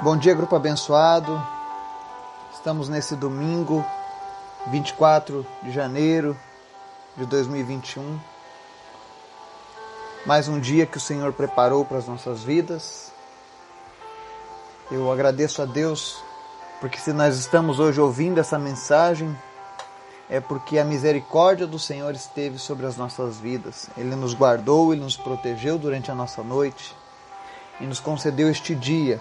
Bom dia, grupo abençoado. Estamos nesse domingo, 24 de janeiro de 2021. Mais um dia que o Senhor preparou para as nossas vidas. Eu agradeço a Deus porque se nós estamos hoje ouvindo essa mensagem, é porque a misericórdia do Senhor esteve sobre as nossas vidas. Ele nos guardou, ele nos protegeu durante a nossa noite e nos concedeu este dia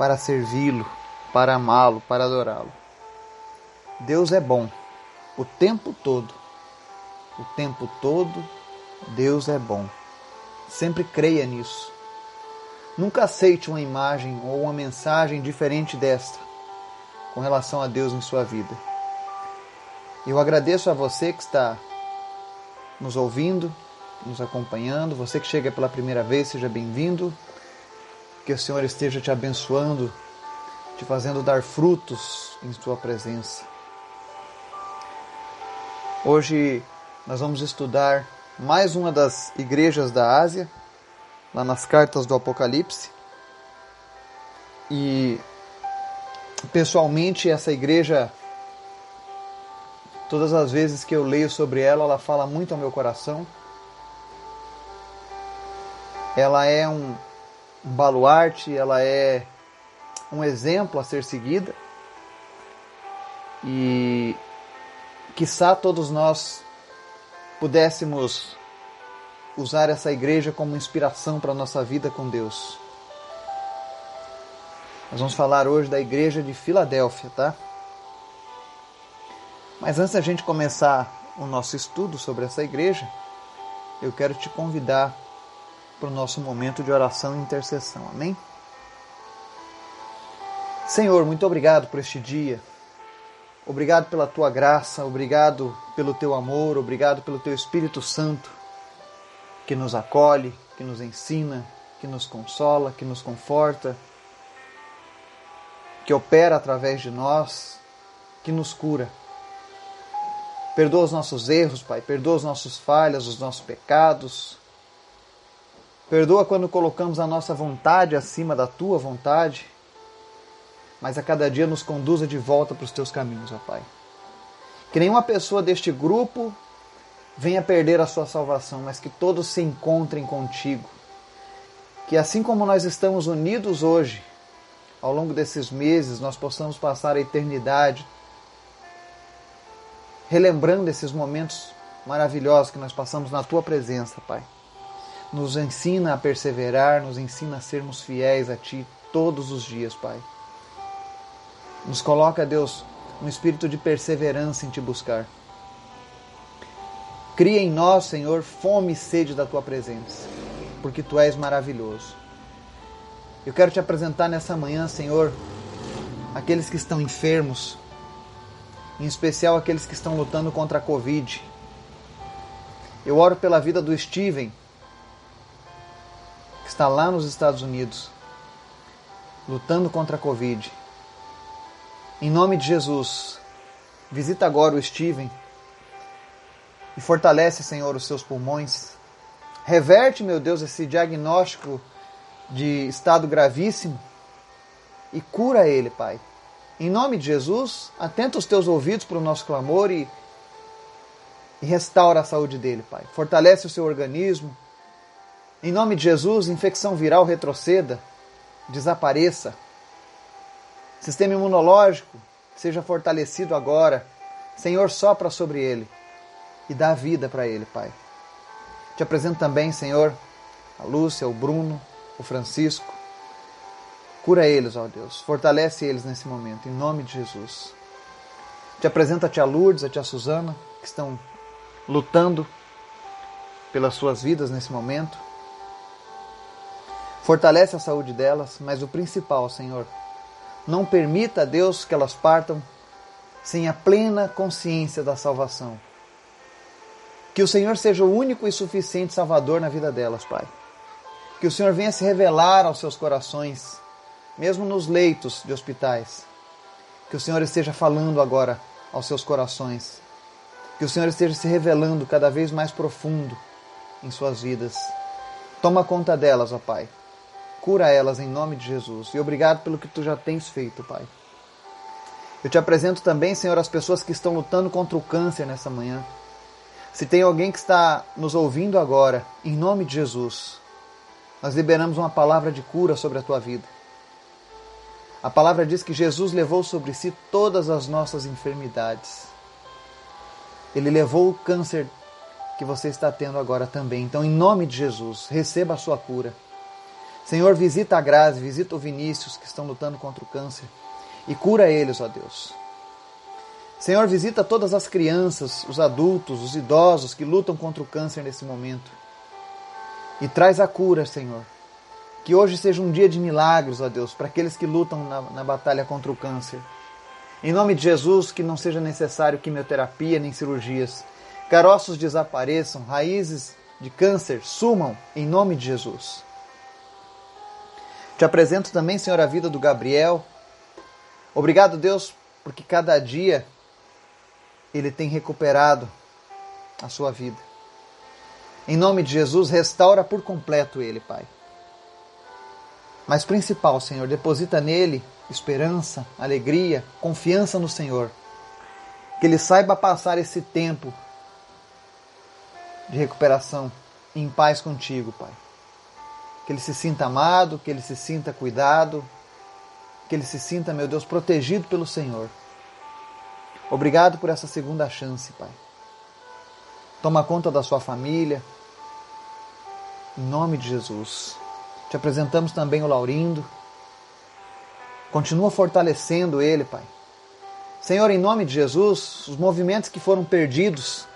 para servi-lo, para amá-lo, para adorá-lo. Deus é bom o tempo todo. O tempo todo, Deus é bom. Sempre creia nisso. Nunca aceite uma imagem ou uma mensagem diferente desta com relação a Deus em sua vida. Eu agradeço a você que está nos ouvindo, nos acompanhando, você que chega pela primeira vez, seja bem-vindo. Que o Senhor esteja te abençoando, te fazendo dar frutos em Sua presença. Hoje nós vamos estudar mais uma das igrejas da Ásia, lá nas cartas do Apocalipse. E pessoalmente essa igreja, todas as vezes que eu leio sobre ela, ela fala muito ao meu coração. Ela é um, baluarte, ela é um exemplo a ser seguida. E quiçá todos nós pudéssemos usar essa igreja como inspiração para a nossa vida com Deus. Nós vamos falar hoje da igreja de Filadélfia, tá? Mas antes da gente começar o nosso estudo sobre essa igreja, eu quero te convidar para o nosso momento de oração e intercessão. Amém? Senhor, muito obrigado por este dia. Obrigado pela tua graça, obrigado pelo teu amor, obrigado pelo teu Espírito Santo que nos acolhe, que nos ensina, que nos consola, que nos conforta, que opera através de nós, que nos cura. Perdoa os nossos erros, Pai, perdoa os nossos falhas, os nossos pecados. Perdoa quando colocamos a nossa vontade acima da tua vontade, mas a cada dia nos conduza de volta para os teus caminhos, ó Pai. Que nenhuma pessoa deste grupo venha perder a sua salvação, mas que todos se encontrem contigo. Que assim como nós estamos unidos hoje, ao longo desses meses, nós possamos passar a eternidade relembrando esses momentos maravilhosos que nós passamos na tua presença, Pai nos ensina a perseverar, nos ensina a sermos fiéis a Ti todos os dias, Pai. Nos coloca, Deus, um espírito de perseverança em Te buscar. Cria em nós, Senhor, fome e sede da Tua presença, porque Tu és maravilhoso. Eu quero te apresentar nessa manhã, Senhor, aqueles que estão enfermos, em especial aqueles que estão lutando contra a Covid. Eu oro pela vida do Steven, está lá nos Estados Unidos, lutando contra a Covid. Em nome de Jesus, visita agora o Steven e fortalece, Senhor, os seus pulmões. Reverte, meu Deus, esse diagnóstico de estado gravíssimo e cura ele, Pai. Em nome de Jesus, atenta os teus ouvidos para o nosso clamor e, e restaura a saúde dele, Pai. Fortalece o seu organismo, em nome de Jesus, infecção viral retroceda, desapareça. Sistema imunológico seja fortalecido agora. Senhor, sopra sobre ele e dá vida para ele, Pai. Te apresento também, Senhor, a Lúcia, o Bruno, o Francisco. Cura eles, ó Deus. Fortalece eles nesse momento, em nome de Jesus. Te apresento a tia Lourdes, a tia Suzana, que estão lutando pelas suas vidas nesse momento. Fortalece a saúde delas, mas o principal, Senhor, não permita, Deus, que elas partam sem a plena consciência da salvação. Que o Senhor seja o único e suficiente Salvador na vida delas, Pai. Que o Senhor venha se revelar aos seus corações, mesmo nos leitos de hospitais. Que o Senhor esteja falando agora aos seus corações. Que o Senhor esteja se revelando cada vez mais profundo em suas vidas. Toma conta delas, ó Pai Cura elas em nome de Jesus. E obrigado pelo que tu já tens feito, Pai. Eu te apresento também, Senhor, as pessoas que estão lutando contra o câncer nessa manhã. Se tem alguém que está nos ouvindo agora, em nome de Jesus, nós liberamos uma palavra de cura sobre a tua vida. A palavra diz que Jesus levou sobre si todas as nossas enfermidades. Ele levou o câncer que você está tendo agora também. Então, em nome de Jesus, receba a sua cura. Senhor, visita a Grazi, visita o Vinícius que estão lutando contra o câncer e cura eles, ó Deus. Senhor, visita todas as crianças, os adultos, os idosos que lutam contra o câncer nesse momento. E traz a cura, Senhor. Que hoje seja um dia de milagres, ó Deus, para aqueles que lutam na, na batalha contra o câncer. Em nome de Jesus, que não seja necessário quimioterapia nem cirurgias. Caroços desapareçam, raízes de câncer sumam, em nome de Jesus. Te apresento também, Senhor, a vida do Gabriel, Obrigado, Deus, porque cada dia ele tem recuperado a sua vida. Em nome de Jesus, restaura por completo ele, Pai. Mas principal, Senhor, deposita nele esperança, alegria, confiança no Senhor. Que ele saiba passar esse tempo de recuperação em paz contigo, Pai. Que ele se sinta amado, que ele se sinta cuidado, que ele se sinta, meu Deus, protegido pelo Senhor. Obrigado por essa segunda chance, Pai. Toma conta da sua família. Em nome de Jesus. Te apresentamos também o Laurindo. Continua fortalecendo ele, Pai. Senhor, em nome de Jesus, os movimentos que foram perdidos,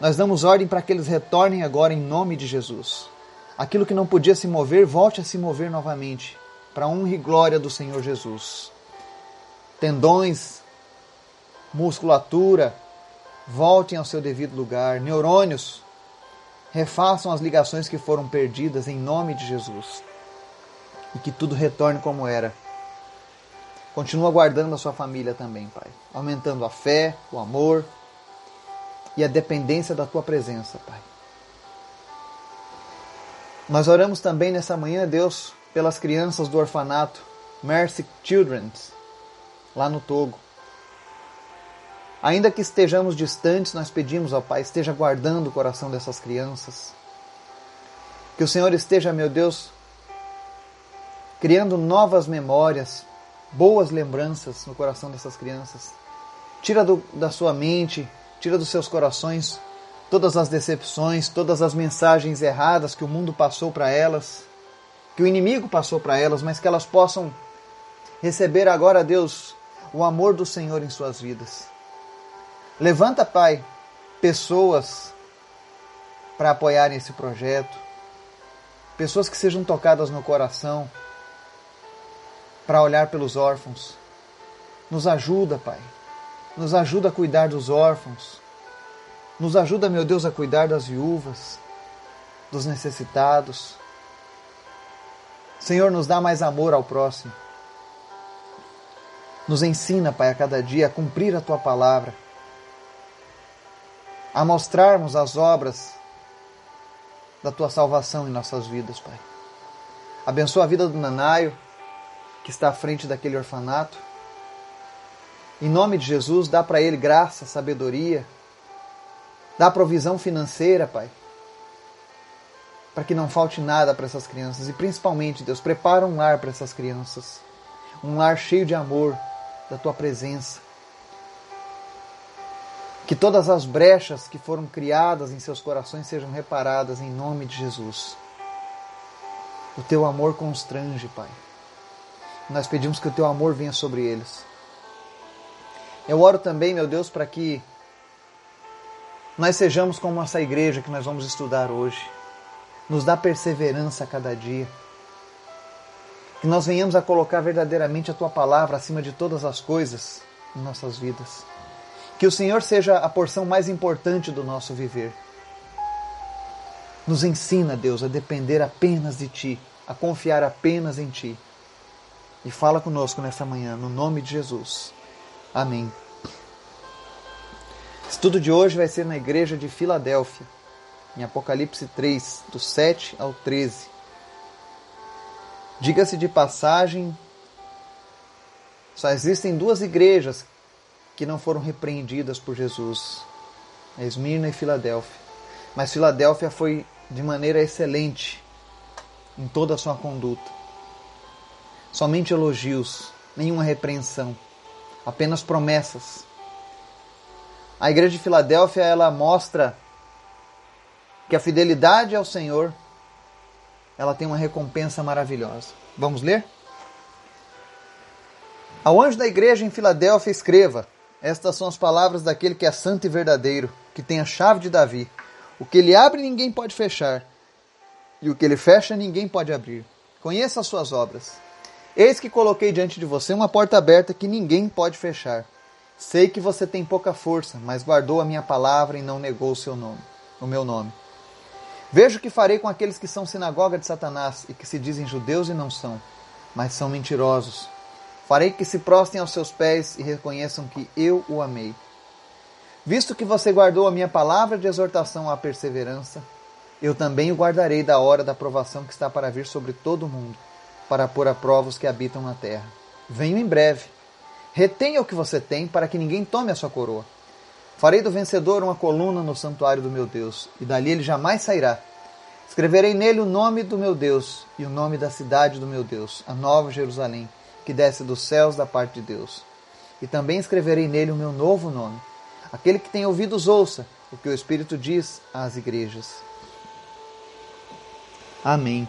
nós damos ordem para que eles retornem agora em nome de Jesus. Aquilo que não podia se mover, volte a se mover novamente para honra e glória do Senhor Jesus. Tendões, musculatura, voltem ao seu devido lugar. Neurônios, refaçam as ligações que foram perdidas em nome de Jesus. E que tudo retorne como era. Continua guardando a sua família também, Pai. Aumentando a fé, o amor e a dependência da tua presença, Pai. Nós oramos também nessa manhã, Deus, pelas crianças do orfanato Mercy Children's, lá no Togo. Ainda que estejamos distantes, nós pedimos ao Pai, esteja guardando o coração dessas crianças. Que o Senhor esteja, meu Deus, criando novas memórias, boas lembranças no coração dessas crianças. Tira do, da sua mente, tira dos seus corações todas as decepções, todas as mensagens erradas que o mundo passou para elas que o inimigo passou para elas, mas que elas possam receber agora, Deus, o amor do Senhor em suas vidas. Levanta, Pai, pessoas para apoiarem esse projeto, pessoas que sejam tocadas no coração para olhar pelos órfãos. Nos ajuda, Pai. Nos ajuda a cuidar dos órfãos. Nos ajuda, meu Deus, a cuidar das viúvas, dos necessitados. Senhor, nos dá mais amor ao próximo. Nos ensina, Pai, a cada dia a cumprir a tua palavra, a mostrarmos as obras da tua salvação em nossas vidas, Pai. Abençoa a vida do Nanaio, que está à frente daquele orfanato. Em nome de Jesus, dá para ele graça, sabedoria, dá provisão financeira, Pai para que não falte nada para essas crianças. E principalmente, Deus, prepara um lar para essas crianças. Um lar cheio de amor da tua presença. Que todas as brechas que foram criadas em seus corações sejam reparadas em nome de Jesus. O teu amor constrange, Pai. Nós pedimos que o teu amor venha sobre eles. Eu oro também, meu Deus, para que nós sejamos como essa igreja que nós vamos estudar hoje nos dá perseverança a cada dia. Que nós venhamos a colocar verdadeiramente a tua palavra acima de todas as coisas em nossas vidas. Que o Senhor seja a porção mais importante do nosso viver. Nos ensina, Deus, a depender apenas de Ti, a confiar apenas em Ti. E fala conosco nessa manhã, no nome de Jesus. Amém. Estudo de hoje vai ser na igreja de Filadélfia em Apocalipse 3, do 7 ao 13. Diga-se de passagem, só existem duas igrejas que não foram repreendidas por Jesus: Esmirna e Filadélfia. Mas Filadélfia foi de maneira excelente em toda a sua conduta. Somente elogios, nenhuma repreensão, apenas promessas. A igreja de Filadélfia ela mostra que a fidelidade ao Senhor ela tem uma recompensa maravilhosa. Vamos ler? Ao anjo da igreja em Filadélfia escreva: Estas são as palavras daquele que é santo e verdadeiro, que tem a chave de Davi. O que ele abre ninguém pode fechar, e o que ele fecha ninguém pode abrir. Conheça as suas obras. Eis que coloquei diante de você uma porta aberta que ninguém pode fechar. Sei que você tem pouca força, mas guardou a minha palavra e não negou o seu nome, o meu nome. Vejo o que farei com aqueles que são sinagoga de Satanás e que se dizem judeus e não são, mas são mentirosos. Farei que se prostem aos seus pés e reconheçam que eu o amei. Visto que você guardou a minha palavra de exortação à perseverança, eu também o guardarei da hora da provação que está para vir sobre todo o mundo, para pôr a prova os que habitam na terra. Venho em breve. Retenha o que você tem, para que ninguém tome a sua coroa. Farei do vencedor uma coluna no santuário do meu Deus, e dali ele jamais sairá. Escreverei nele o nome do meu Deus e o nome da cidade do meu Deus, a nova Jerusalém, que desce dos céus da parte de Deus. E também escreverei nele o meu novo nome Aquele que tem ouvidos, ouça o que o Espírito diz às igrejas. Amém.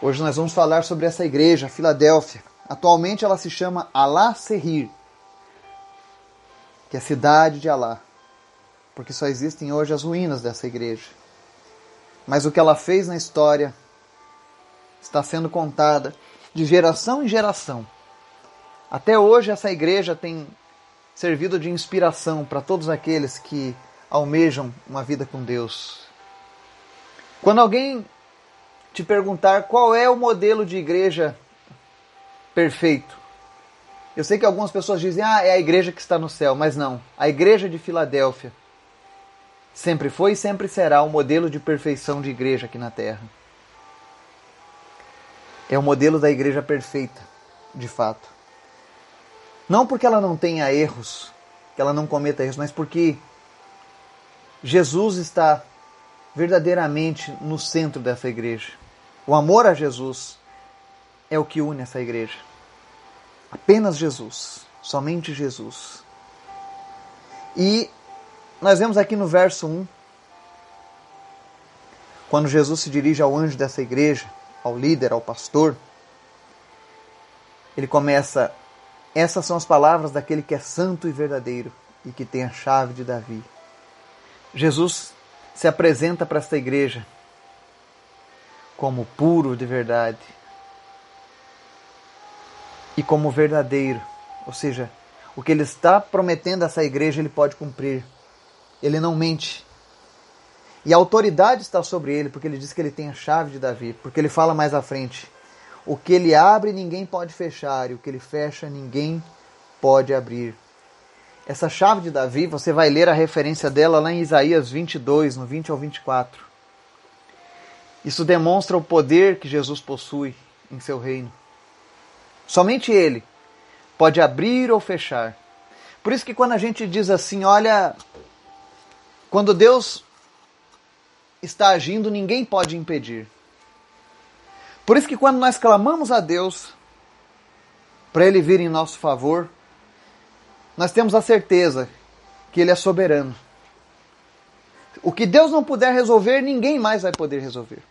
Hoje nós vamos falar sobre essa igreja, Filadélfia. Atualmente ela se chama Alá Serrir, que é a cidade de Alá, porque só existem hoje as ruínas dessa igreja. Mas o que ela fez na história está sendo contada de geração em geração. Até hoje essa igreja tem servido de inspiração para todos aqueles que almejam uma vida com Deus. Quando alguém te perguntar qual é o modelo de igreja perfeito, eu sei que algumas pessoas dizem, ah, é a igreja que está no céu, mas não. A igreja de Filadélfia sempre foi e sempre será o modelo de perfeição de igreja aqui na terra. É o modelo da igreja perfeita, de fato. Não porque ela não tenha erros, que ela não cometa erros, mas porque Jesus está verdadeiramente no centro dessa igreja. O amor a Jesus é o que une essa igreja. Apenas Jesus, somente Jesus. E nós vemos aqui no verso 1, quando Jesus se dirige ao anjo dessa igreja, ao líder, ao pastor, ele começa essas são as palavras daquele que é santo e verdadeiro e que tem a chave de Davi. Jesus se apresenta para esta igreja como puro de verdade e como verdadeiro, ou seja, o que ele está prometendo a essa igreja ele pode cumprir. Ele não mente. E a autoridade está sobre ele, porque ele diz que ele tem a chave de Davi, porque ele fala mais à frente: o que ele abre, ninguém pode fechar, e o que ele fecha, ninguém pode abrir. Essa chave de Davi, você vai ler a referência dela lá em Isaías 22, no 20 ao 24. Isso demonstra o poder que Jesus possui em seu reino. Somente ele pode abrir ou fechar. Por isso que quando a gente diz assim, olha, quando Deus está agindo, ninguém pode impedir. Por isso que quando nós clamamos a Deus para Ele vir em nosso favor, nós temos a certeza que Ele é soberano. O que Deus não puder resolver, ninguém mais vai poder resolver.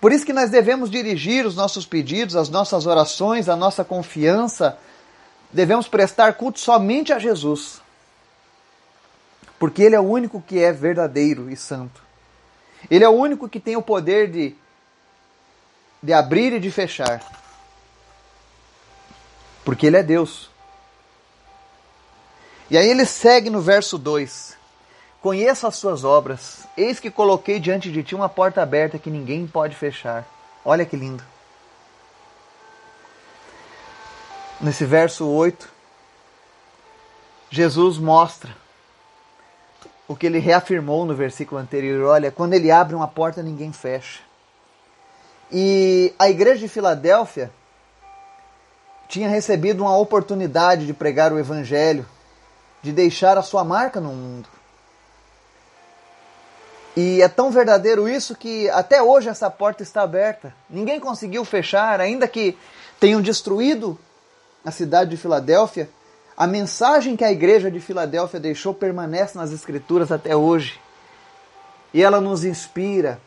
Por isso que nós devemos dirigir os nossos pedidos, as nossas orações, a nossa confiança, devemos prestar culto somente a Jesus. Porque Ele é o único que é verdadeiro e santo. Ele é o único que tem o poder de de abrir e de fechar. Porque ele é Deus. E aí ele segue no verso 2: Conheço as suas obras, eis que coloquei diante de ti uma porta aberta que ninguém pode fechar. Olha que lindo. Nesse verso 8, Jesus mostra o que ele reafirmou no versículo anterior: olha, quando ele abre uma porta, ninguém fecha. E a igreja de Filadélfia tinha recebido uma oportunidade de pregar o evangelho, de deixar a sua marca no mundo. E é tão verdadeiro isso que até hoje essa porta está aberta. Ninguém conseguiu fechar, ainda que tenham destruído a cidade de Filadélfia. A mensagem que a igreja de Filadélfia deixou permanece nas Escrituras até hoje. E ela nos inspira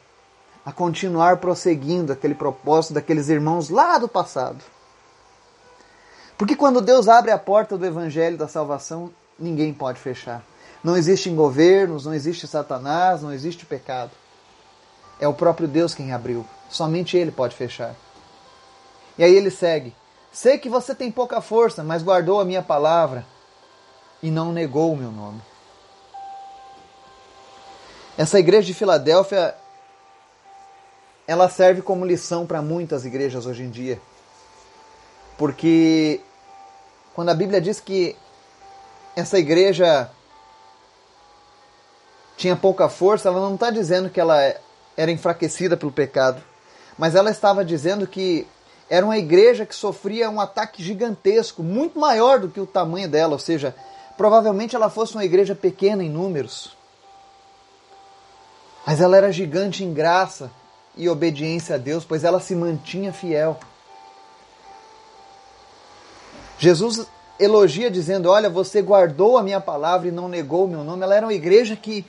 a continuar prosseguindo aquele propósito daqueles irmãos lá do passado. Porque quando Deus abre a porta do Evangelho da salvação, ninguém pode fechar. Não existem governos, não existe Satanás, não existe pecado. É o próprio Deus quem abriu. Somente Ele pode fechar. E aí ele segue: Sei que você tem pouca força, mas guardou a minha palavra e não negou o meu nome. Essa igreja de Filadélfia, ela serve como lição para muitas igrejas hoje em dia. Porque quando a Bíblia diz que essa igreja tinha pouca força, ela não está dizendo que ela era enfraquecida pelo pecado, mas ela estava dizendo que era uma igreja que sofria um ataque gigantesco, muito maior do que o tamanho dela, ou seja, provavelmente ela fosse uma igreja pequena em números. Mas ela era gigante em graça e obediência a Deus, pois ela se mantinha fiel. Jesus elogia dizendo: Olha, você guardou a minha palavra e não negou o meu nome. Ela era uma igreja que,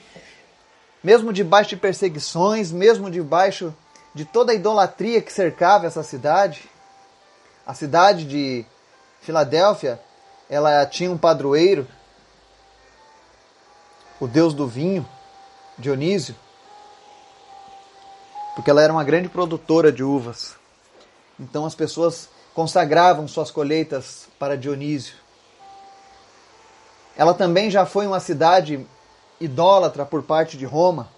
mesmo debaixo de perseguições, mesmo debaixo de toda a idolatria que cercava essa cidade, a cidade de Filadélfia, ela tinha um padroeiro, o deus do vinho, Dionísio, porque ela era uma grande produtora de uvas. Então as pessoas consagravam suas colheitas para Dionísio. Ela também já foi uma cidade idólatra por parte de Roma,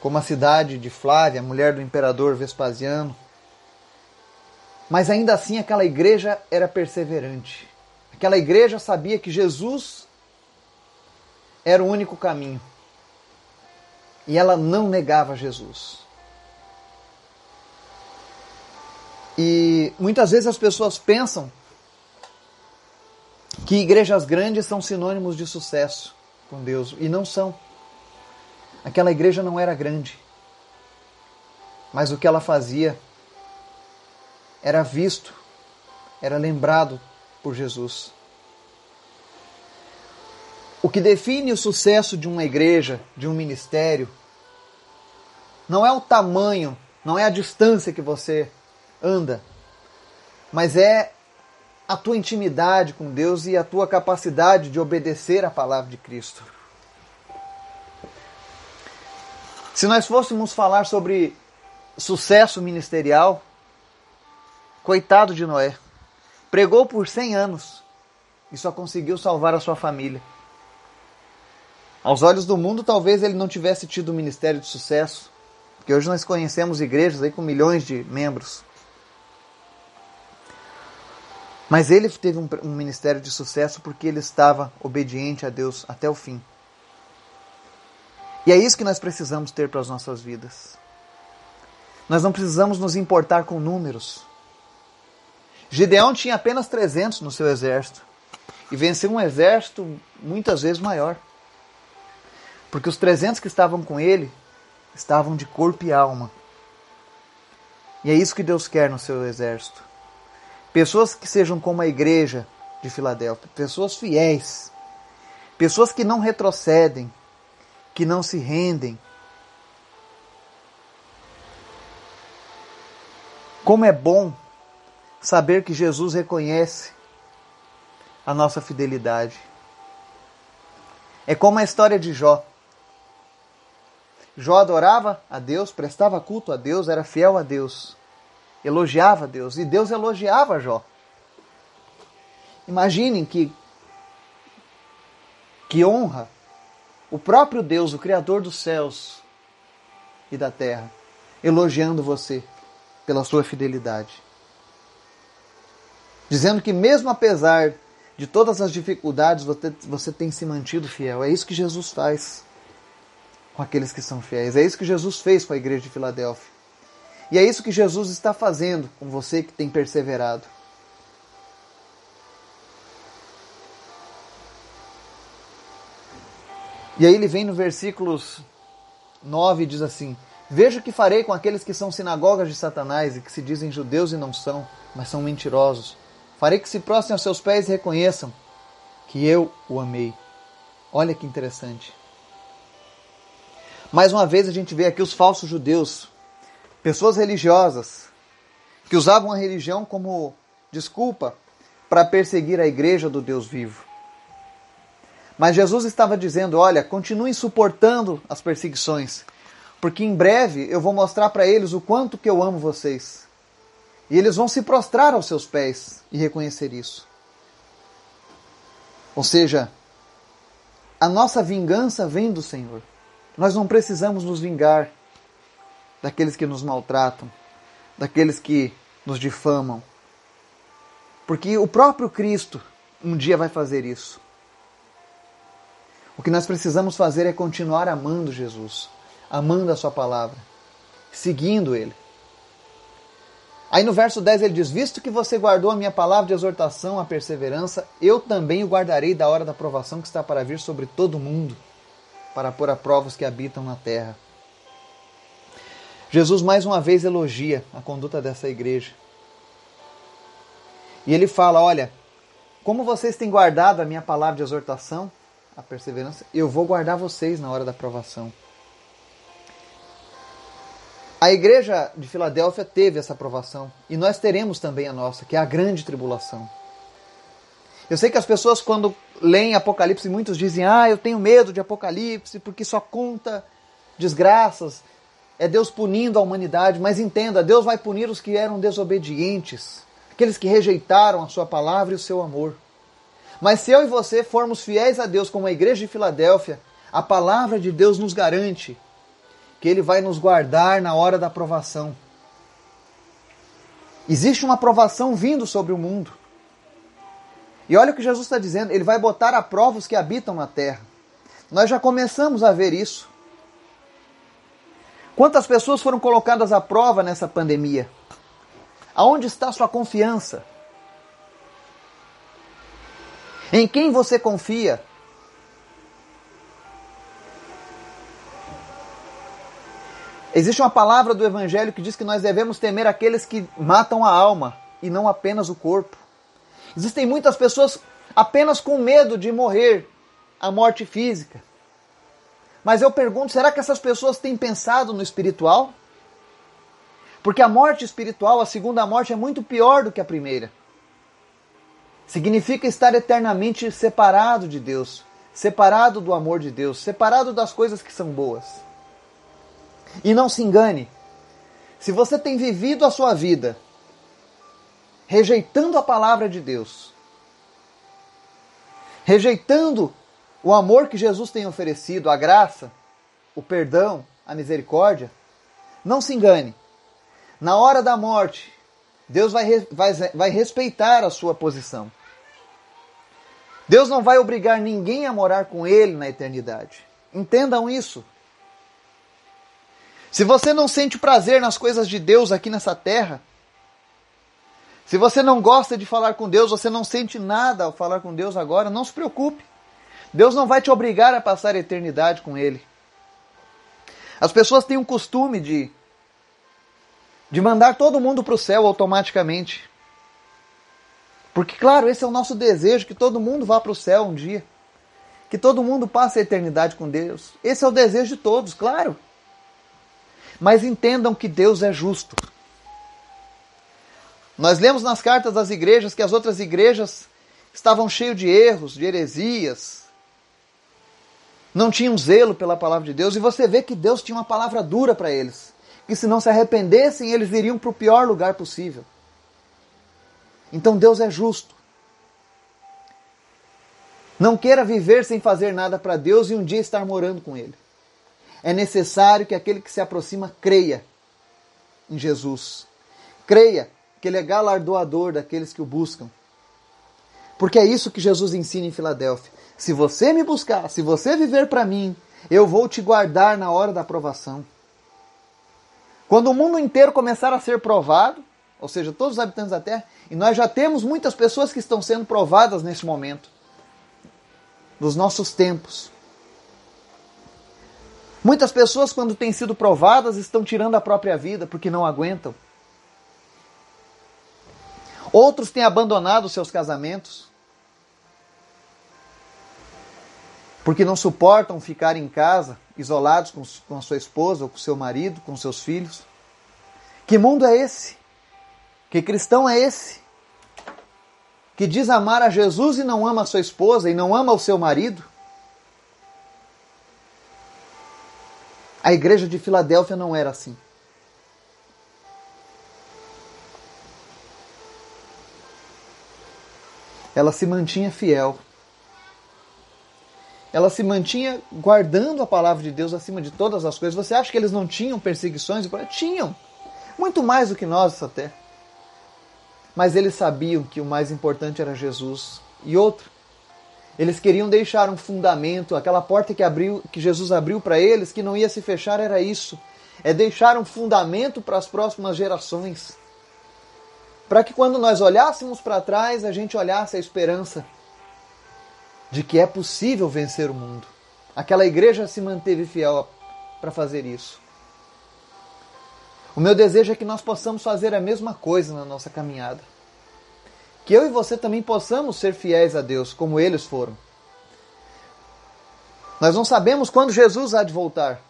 como a cidade de Flávia, mulher do imperador Vespasiano. Mas ainda assim aquela igreja era perseverante. Aquela igreja sabia que Jesus era o único caminho. E ela não negava Jesus. E muitas vezes as pessoas pensam que igrejas grandes são sinônimos de sucesso com Deus e não são. Aquela igreja não era grande, mas o que ela fazia era visto, era lembrado por Jesus. O que define o sucesso de uma igreja, de um ministério, não é o tamanho, não é a distância que você anda, mas é a tua intimidade com Deus e a tua capacidade de obedecer à palavra de Cristo. Se nós fôssemos falar sobre sucesso ministerial, coitado de Noé, pregou por 100 anos e só conseguiu salvar a sua família. Aos olhos do mundo, talvez ele não tivesse tido um ministério de sucesso, porque hoje nós conhecemos igrejas aí com milhões de membros. Mas ele teve um, um ministério de sucesso porque ele estava obediente a Deus até o fim. E é isso que nós precisamos ter para as nossas vidas. Nós não precisamos nos importar com números. Gideão tinha apenas 300 no seu exército e venceu um exército muitas vezes maior. Porque os 300 que estavam com ele estavam de corpo e alma. E é isso que Deus quer no seu exército. Pessoas que sejam como a igreja de Filadélfia, pessoas fiéis, pessoas que não retrocedem, que não se rendem. Como é bom saber que Jesus reconhece a nossa fidelidade. É como a história de Jó. Jó adorava a Deus, prestava culto a Deus, era fiel a Deus elogiava Deus e Deus elogiava Jó. Imaginem que que honra o próprio Deus, o criador dos céus e da terra, elogiando você pela sua fidelidade. Dizendo que mesmo apesar de todas as dificuldades, você, você tem se mantido fiel. É isso que Jesus faz com aqueles que são fiéis. É isso que Jesus fez com a igreja de Filadélfia. E é isso que Jesus está fazendo com você que tem perseverado. E aí ele vem no versículos 9 e diz assim: Veja o que farei com aqueles que são sinagogas de Satanás e que se dizem judeus e não são, mas são mentirosos. Farei que se prostrem aos seus pés e reconheçam que eu o amei. Olha que interessante. Mais uma vez a gente vê aqui os falsos judeus, pessoas religiosas, que usavam a religião como desculpa para perseguir a igreja do Deus vivo. Mas Jesus estava dizendo: olha, continuem suportando as perseguições, porque em breve eu vou mostrar para eles o quanto que eu amo vocês. E eles vão se prostrar aos seus pés e reconhecer isso. Ou seja, a nossa vingança vem do Senhor. Nós não precisamos nos vingar daqueles que nos maltratam, daqueles que nos difamam. Porque o próprio Cristo um dia vai fazer isso. O que nós precisamos fazer é continuar amando Jesus, amando a Sua palavra, seguindo Ele. Aí no verso 10 ele diz: Visto que você guardou a minha palavra de exortação, a perseverança, eu também o guardarei da hora da provação que está para vir sobre todo o mundo, para pôr a prova os que habitam na terra. Jesus mais uma vez elogia a conduta dessa igreja. E ele fala: Olha, como vocês têm guardado a minha palavra de exortação, a perseverança, eu vou guardar vocês na hora da provação. A igreja de Filadélfia teve essa aprovação e nós teremos também a nossa, que é a grande tribulação. Eu sei que as pessoas, quando leem Apocalipse, muitos dizem: Ah, eu tenho medo de Apocalipse porque só conta desgraças, é Deus punindo a humanidade. Mas entenda: Deus vai punir os que eram desobedientes, aqueles que rejeitaram a Sua palavra e o seu amor. Mas se eu e você formos fiéis a Deus como a igreja de Filadélfia, a palavra de Deus nos garante que Ele vai nos guardar na hora da provação. Existe uma provação vindo sobre o mundo. E olha o que Jesus está dizendo: Ele vai botar a prova os que habitam na terra. Nós já começamos a ver isso. Quantas pessoas foram colocadas à prova nessa pandemia? Aonde está sua confiança? Em quem você confia? Existe uma palavra do Evangelho que diz que nós devemos temer aqueles que matam a alma e não apenas o corpo. Existem muitas pessoas apenas com medo de morrer a morte física. Mas eu pergunto, será que essas pessoas têm pensado no espiritual? Porque a morte espiritual, a segunda morte, é muito pior do que a primeira. Significa estar eternamente separado de Deus, separado do amor de Deus, separado das coisas que são boas. E não se engane, se você tem vivido a sua vida rejeitando a palavra de Deus, rejeitando o amor que Jesus tem oferecido, a graça, o perdão, a misericórdia, não se engane. Na hora da morte, Deus vai, vai, vai respeitar a sua posição. Deus não vai obrigar ninguém a morar com Ele na eternidade. Entendam isso. Se você não sente prazer nas coisas de Deus aqui nessa terra, se você não gosta de falar com Deus, você não sente nada ao falar com Deus agora, não se preocupe. Deus não vai te obrigar a passar a eternidade com Ele. As pessoas têm um costume de, de mandar todo mundo para o céu automaticamente. Porque, claro, esse é o nosso desejo, que todo mundo vá para o céu um dia. Que todo mundo passe a eternidade com Deus. Esse é o desejo de todos, claro. Mas entendam que Deus é justo. Nós lemos nas cartas das igrejas que as outras igrejas estavam cheias de erros, de heresias, não tinham zelo pela palavra de Deus, e você vê que Deus tinha uma palavra dura para eles, que se não se arrependessem, eles iriam para o pior lugar possível. Então Deus é justo. Não queira viver sem fazer nada para Deus e um dia estar morando com Ele é necessário que aquele que se aproxima creia em Jesus. Creia que Ele é galardoador daqueles que o buscam. Porque é isso que Jesus ensina em Filadélfia. Se você me buscar, se você viver para mim, eu vou te guardar na hora da aprovação. Quando o mundo inteiro começar a ser provado, ou seja, todos os habitantes da Terra, e nós já temos muitas pessoas que estão sendo provadas nesse momento, dos nossos tempos. Muitas pessoas, quando têm sido provadas, estão tirando a própria vida porque não aguentam. Outros têm abandonado seus casamentos porque não suportam ficar em casa, isolados com, com a sua esposa ou com seu marido, com seus filhos. Que mundo é esse? Que cristão é esse? Que diz amar a Jesus e não ama a sua esposa e não ama o seu marido? A igreja de Filadélfia não era assim. Ela se mantinha fiel ela se mantinha guardando a palavra de Deus acima de todas as coisas. Você acha que eles não tinham perseguições? Tinham. Muito mais do que nós até. Mas eles sabiam que o mais importante era Jesus. E outro, eles queriam deixar um fundamento, aquela porta que abriu, que Jesus abriu para eles, que não ia se fechar, era isso. É deixar um fundamento para as próximas gerações. Para que quando nós olhássemos para trás, a gente olhasse a esperança de que é possível vencer o mundo. Aquela igreja se manteve fiel para fazer isso. O meu desejo é que nós possamos fazer a mesma coisa na nossa caminhada. Que eu e você também possamos ser fiéis a Deus, como eles foram. Nós não sabemos quando Jesus há de voltar.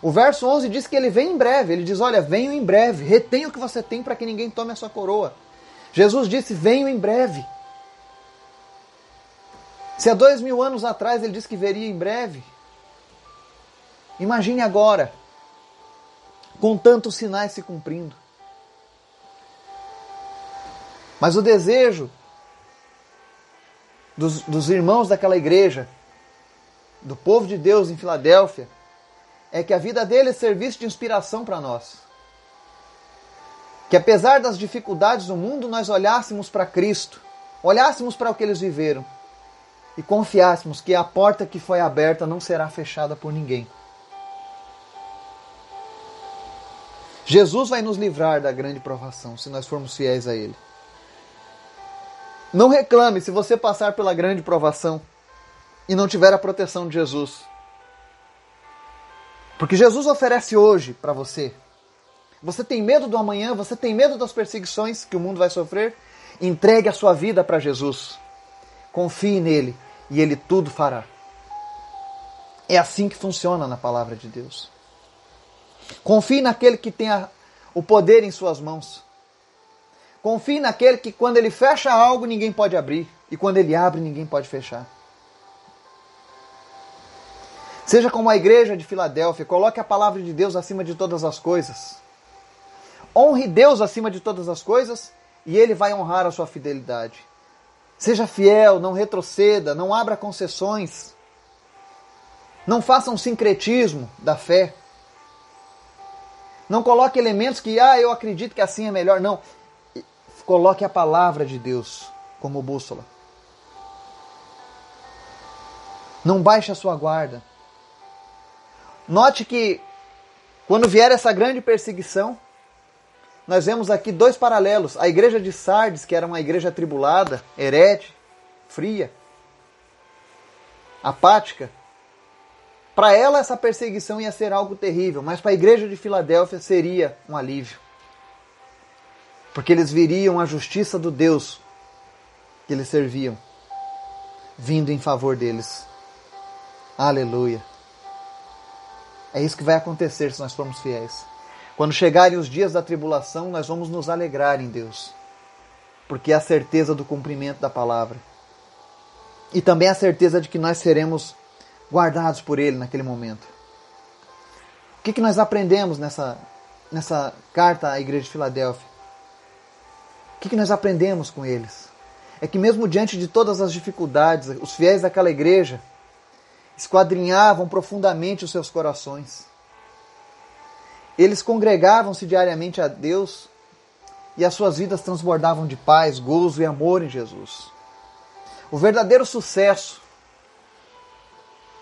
O verso 11 diz que ele vem em breve. Ele diz: Olha, venho em breve. Retenha o que você tem para que ninguém tome a sua coroa. Jesus disse: Venho em breve. Se há dois mil anos atrás ele disse que veria em breve, imagine agora, com tantos sinais se cumprindo. Mas o desejo dos, dos irmãos daquela igreja, do povo de Deus em Filadélfia, é que a vida deles servisse de inspiração para nós. Que apesar das dificuldades do mundo, nós olhássemos para Cristo, olhássemos para o que eles viveram e confiássemos que a porta que foi aberta não será fechada por ninguém. Jesus vai nos livrar da grande provação se nós formos fiéis a Ele. Não reclame se você passar pela grande provação e não tiver a proteção de Jesus. Porque Jesus oferece hoje para você. Você tem medo do amanhã, você tem medo das perseguições que o mundo vai sofrer? Entregue a sua vida para Jesus. Confie nele e ele tudo fará. É assim que funciona na palavra de Deus. Confie naquele que tem a, o poder em suas mãos. Confie naquele que quando ele fecha algo, ninguém pode abrir. E quando ele abre, ninguém pode fechar. Seja como a igreja de Filadélfia, coloque a palavra de Deus acima de todas as coisas. Honre Deus acima de todas as coisas e ele vai honrar a sua fidelidade. Seja fiel, não retroceda, não abra concessões. Não faça um sincretismo da fé. Não coloque elementos que, ah, eu acredito que assim é melhor. Não. Coloque a palavra de Deus como bússola. Não baixe a sua guarda. Note que quando vier essa grande perseguição, nós vemos aqui dois paralelos. A igreja de Sardes, que era uma igreja atribulada, herete, fria, apática. Para ela, essa perseguição ia ser algo terrível, mas para a igreja de Filadélfia seria um alívio. Porque eles viriam a justiça do Deus que eles serviam, vindo em favor deles. Aleluia. É isso que vai acontecer se nós formos fiéis. Quando chegarem os dias da tribulação, nós vamos nos alegrar em Deus, porque é a certeza do cumprimento da palavra. E também a certeza de que nós seremos guardados por Ele naquele momento. O que, que nós aprendemos nessa, nessa carta à igreja de Filadélfia? O que, que nós aprendemos com eles? É que, mesmo diante de todas as dificuldades, os fiéis daquela igreja esquadrinhavam profundamente os seus corações eles congregavam-se diariamente a Deus e as suas vidas transbordavam de paz, gozo e amor em Jesus. O verdadeiro sucesso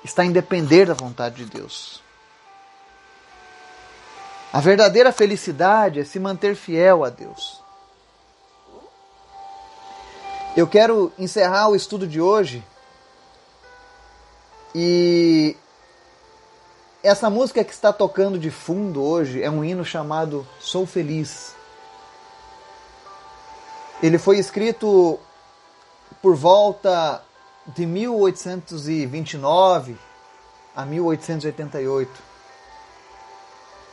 está em depender da vontade de Deus. A verdadeira felicidade é se manter fiel a Deus. Eu quero encerrar o estudo de hoje e essa música que está tocando de fundo hoje é um hino chamado Sou Feliz. Ele foi escrito por volta de 1829 a 1888.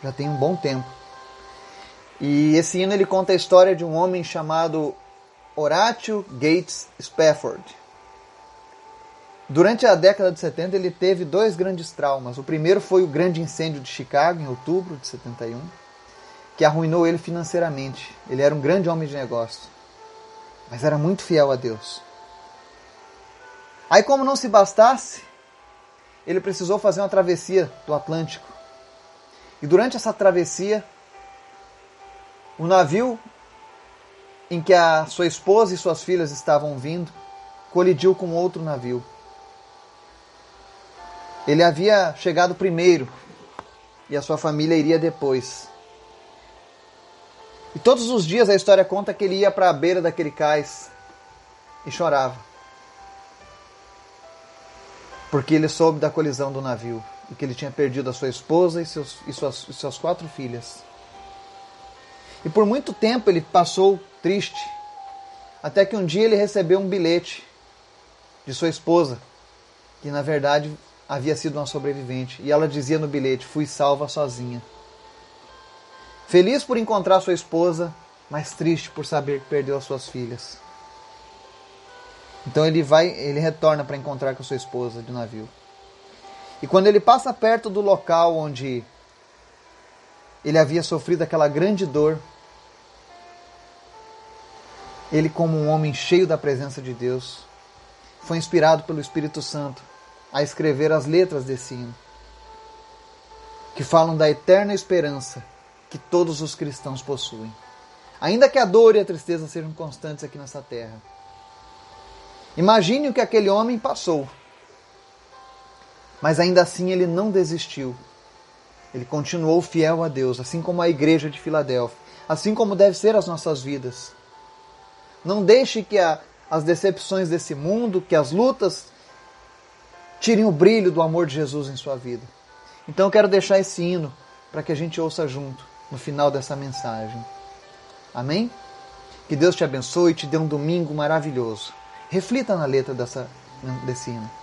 Já tem um bom tempo. E esse hino ele conta a história de um homem chamado Horatio Gates Spafford. Durante a década de 70 ele teve dois grandes traumas. O primeiro foi o grande incêndio de Chicago em outubro de 71, que arruinou ele financeiramente. Ele era um grande homem de negócio, mas era muito fiel a Deus. Aí como não se bastasse, ele precisou fazer uma travessia do Atlântico. E durante essa travessia, o navio em que a sua esposa e suas filhas estavam vindo colidiu com outro navio. Ele havia chegado primeiro e a sua família iria depois. E todos os dias a história conta que ele ia para a beira daquele cais e chorava. Porque ele soube da colisão do navio e que ele tinha perdido a sua esposa e, seus, e suas, e suas quatro filhas. E por muito tempo ele passou triste, até que um dia ele recebeu um bilhete de sua esposa, que na verdade havia sido uma sobrevivente, e ela dizia no bilhete: Fui salva sozinha. Feliz por encontrar sua esposa, mas triste por saber que perdeu as suas filhas. Então ele vai, ele retorna para encontrar com sua esposa de navio. E quando ele passa perto do local onde ele havia sofrido aquela grande dor, ele, como um homem cheio da presença de Deus, foi inspirado pelo Espírito Santo a escrever as letras desse hino, que falam da eterna esperança que todos os cristãos possuem. Ainda que a dor e a tristeza sejam constantes aqui nessa terra. Imagine o que aquele homem passou. Mas ainda assim ele não desistiu. Ele continuou fiel a Deus, assim como a igreja de Filadélfia, assim como deve ser as nossas vidas. Não deixe que a, as decepções desse mundo, que as lutas tirem o brilho do amor de Jesus em sua vida. Então eu quero deixar esse hino para que a gente ouça junto no final dessa mensagem. Amém? Que Deus te abençoe e te dê um domingo maravilhoso. Reflita na letra dessa, desse hino.